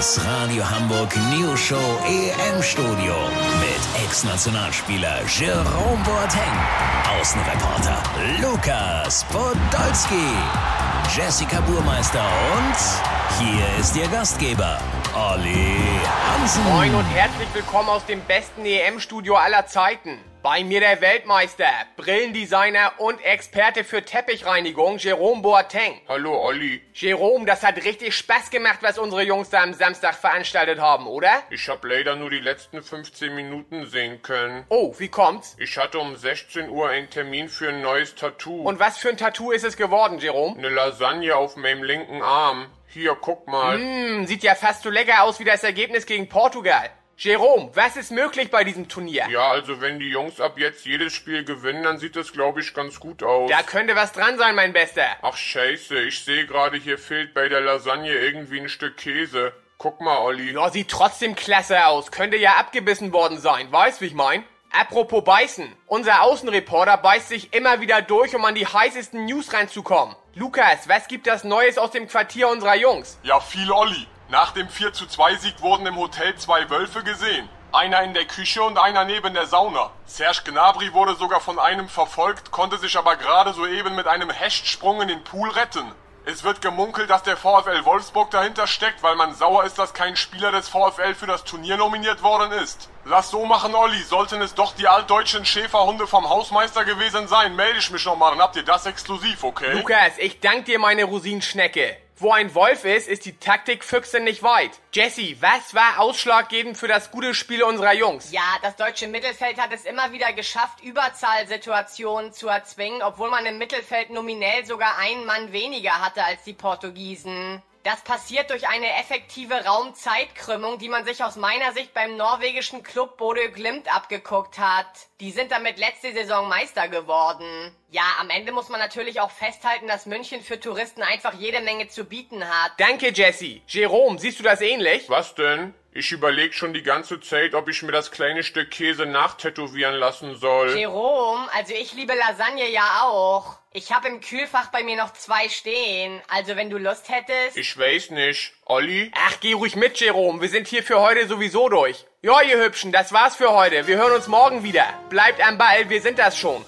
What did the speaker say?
Das Radio Hamburg News Show EM Studio mit Ex-Nationalspieler Jerome Boateng, Außenreporter Lukas Podolski, Jessica Burmeister und hier ist Ihr Gastgeber Olli Hansen. Moin und herzlich willkommen aus dem besten EM-Studio aller Zeiten. Bei mir der Weltmeister, Brillendesigner und Experte für Teppichreinigung, Jerome Boateng. Hallo Olli. Jerome, das hat richtig Spaß gemacht, was unsere Jungs da am Samstag veranstaltet haben, oder? Ich hab leider nur die letzten 15 Minuten sehen können. Oh, wie kommt's? Ich hatte um 16 Uhr einen Termin für ein neues Tattoo. Und was für ein Tattoo ist es geworden, Jerome? eine Lasagne auf meinem linken Arm. Hier, guck mal. Hm, sieht ja fast so lecker aus wie das Ergebnis gegen Portugal. Jerome, was ist möglich bei diesem Turnier? Ja, also wenn die Jungs ab jetzt jedes Spiel gewinnen, dann sieht das glaube ich ganz gut aus. Da könnte was dran sein, mein Bester. Ach scheiße, ich sehe gerade, hier fehlt bei der Lasagne irgendwie ein Stück Käse. Guck mal, Olli. Ja, sieht trotzdem klasse aus. Könnte ja abgebissen worden sein. Weißt, wie ich mein? Apropos beißen. Unser Außenreporter beißt sich immer wieder durch, um an die heißesten News reinzukommen. Lukas, was gibt das Neues aus dem Quartier unserer Jungs? Ja, viel Olli. Nach dem 4 zu 2 Sieg wurden im Hotel zwei Wölfe gesehen. Einer in der Küche und einer neben der Sauna. Serge Gnabry wurde sogar von einem verfolgt, konnte sich aber gerade soeben mit einem Hechtsprung in den Pool retten. Es wird gemunkelt, dass der VfL Wolfsburg dahinter steckt, weil man sauer ist, dass kein Spieler des VfL für das Turnier nominiert worden ist. Lass so machen, Olli. Sollten es doch die altdeutschen Schäferhunde vom Hausmeister gewesen sein, melde ich mich nochmal, dann habt ihr das exklusiv, okay? Lukas, ich dank dir, meine Rosinenschnecke. Wo ein Wolf ist, ist die Taktik Füchse nicht weit. Jesse, was war ausschlaggebend für das gute Spiel unserer Jungs? Ja, das deutsche Mittelfeld hat es immer wieder geschafft, Überzahlsituationen zu erzwingen, obwohl man im Mittelfeld nominell sogar einen Mann weniger hatte als die Portugiesen. Das passiert durch eine effektive Raumzeitkrümmung, die man sich aus meiner Sicht beim norwegischen Club Bodø Glimt abgeguckt hat. Die sind damit letzte Saison Meister geworden. Ja, am Ende muss man natürlich auch festhalten, dass München für Touristen einfach jede Menge zu bieten hat. Danke, Jesse. Jerome, siehst du das ähnlich? Was denn? Ich überleg schon die ganze Zeit, ob ich mir das kleine Stück Käse nachtätowieren lassen soll. Jerome, also ich liebe Lasagne ja auch. Ich habe im Kühlfach bei mir noch zwei stehen. Also wenn du Lust hättest. Ich weiß nicht. Olli? Ach, geh ruhig mit, Jerome. Wir sind hier für heute sowieso durch. Ja, ihr Hübschen, das war's für heute. Wir hören uns morgen wieder. Bleibt am Ball, wir sind das schon.